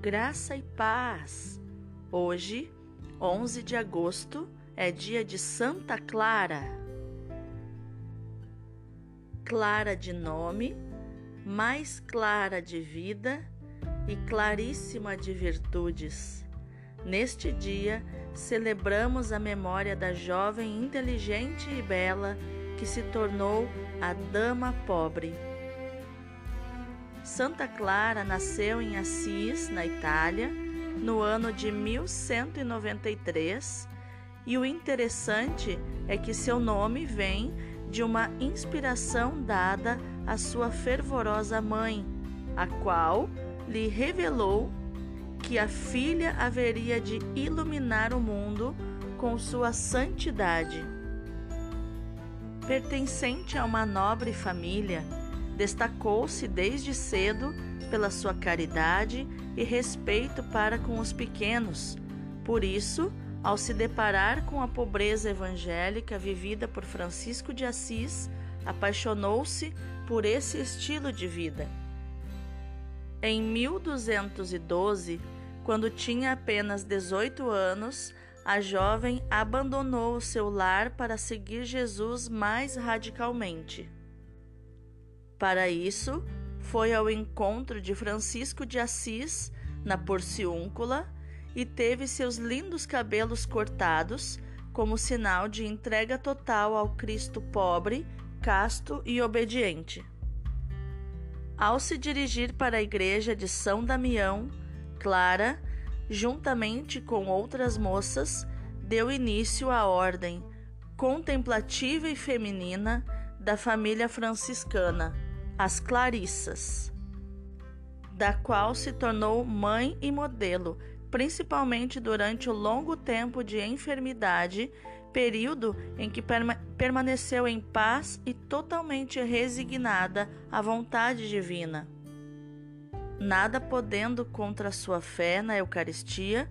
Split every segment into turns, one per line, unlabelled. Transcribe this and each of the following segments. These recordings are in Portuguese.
Graça e paz. Hoje, 11 de agosto, é dia de Santa Clara. Clara de nome, mais clara de vida e claríssima de virtudes. Neste dia, celebramos a memória da jovem inteligente e bela que se tornou a Dama Pobre. Santa Clara nasceu em Assis, na Itália, no ano de 1193, e o interessante é que seu nome vem de uma inspiração dada à sua fervorosa mãe, a qual lhe revelou que a filha haveria de iluminar o mundo com sua santidade. Pertencente a uma nobre família, Destacou-se desde cedo pela sua caridade e respeito para com os pequenos. Por isso, ao se deparar com a pobreza evangélica vivida por Francisco de Assis, apaixonou-se por esse estilo de vida. Em 1212, quando tinha apenas 18 anos, a jovem abandonou o seu lar para seguir Jesus mais radicalmente. Para isso, foi ao encontro de Francisco de Assis na Porciúncula e teve seus lindos cabelos cortados como sinal de entrega total ao Cristo pobre, casto e obediente. Ao se dirigir para a igreja de São Damião, Clara, juntamente com outras moças, deu início à ordem contemplativa e feminina da família franciscana as Clarissas, da qual se tornou mãe e modelo, principalmente durante o longo tempo de enfermidade, período em que permaneceu em paz e totalmente resignada à vontade divina. Nada podendo contra sua fé na Eucaristia,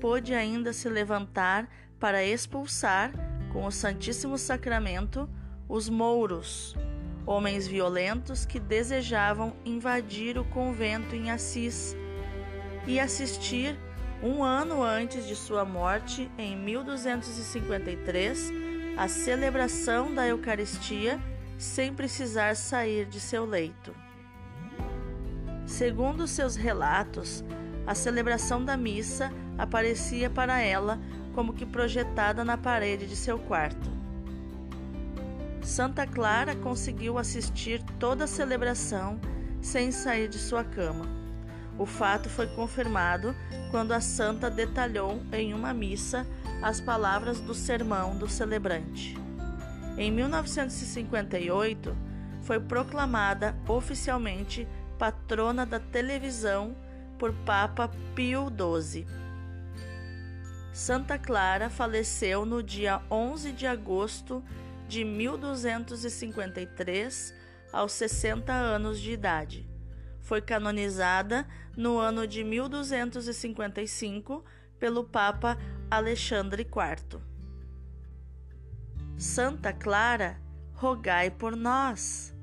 pôde ainda se levantar para expulsar, com o Santíssimo Sacramento, os mouros, homens violentos que desejavam invadir o convento em Assis e assistir um ano antes de sua morte, em 1253, à celebração da Eucaristia sem precisar sair de seu leito. Segundo seus relatos, a celebração da missa aparecia para ela como que projetada na parede de seu quarto. Santa Clara conseguiu assistir toda a celebração sem sair de sua cama. O fato foi confirmado quando a santa detalhou em uma missa as palavras do sermão do celebrante. Em 1958, foi proclamada oficialmente patrona da televisão por Papa Pio XII. Santa Clara faleceu no dia 11 de agosto de 1253 aos 60 anos de idade. Foi canonizada no ano de 1255 pelo Papa Alexandre IV. Santa Clara, rogai por nós.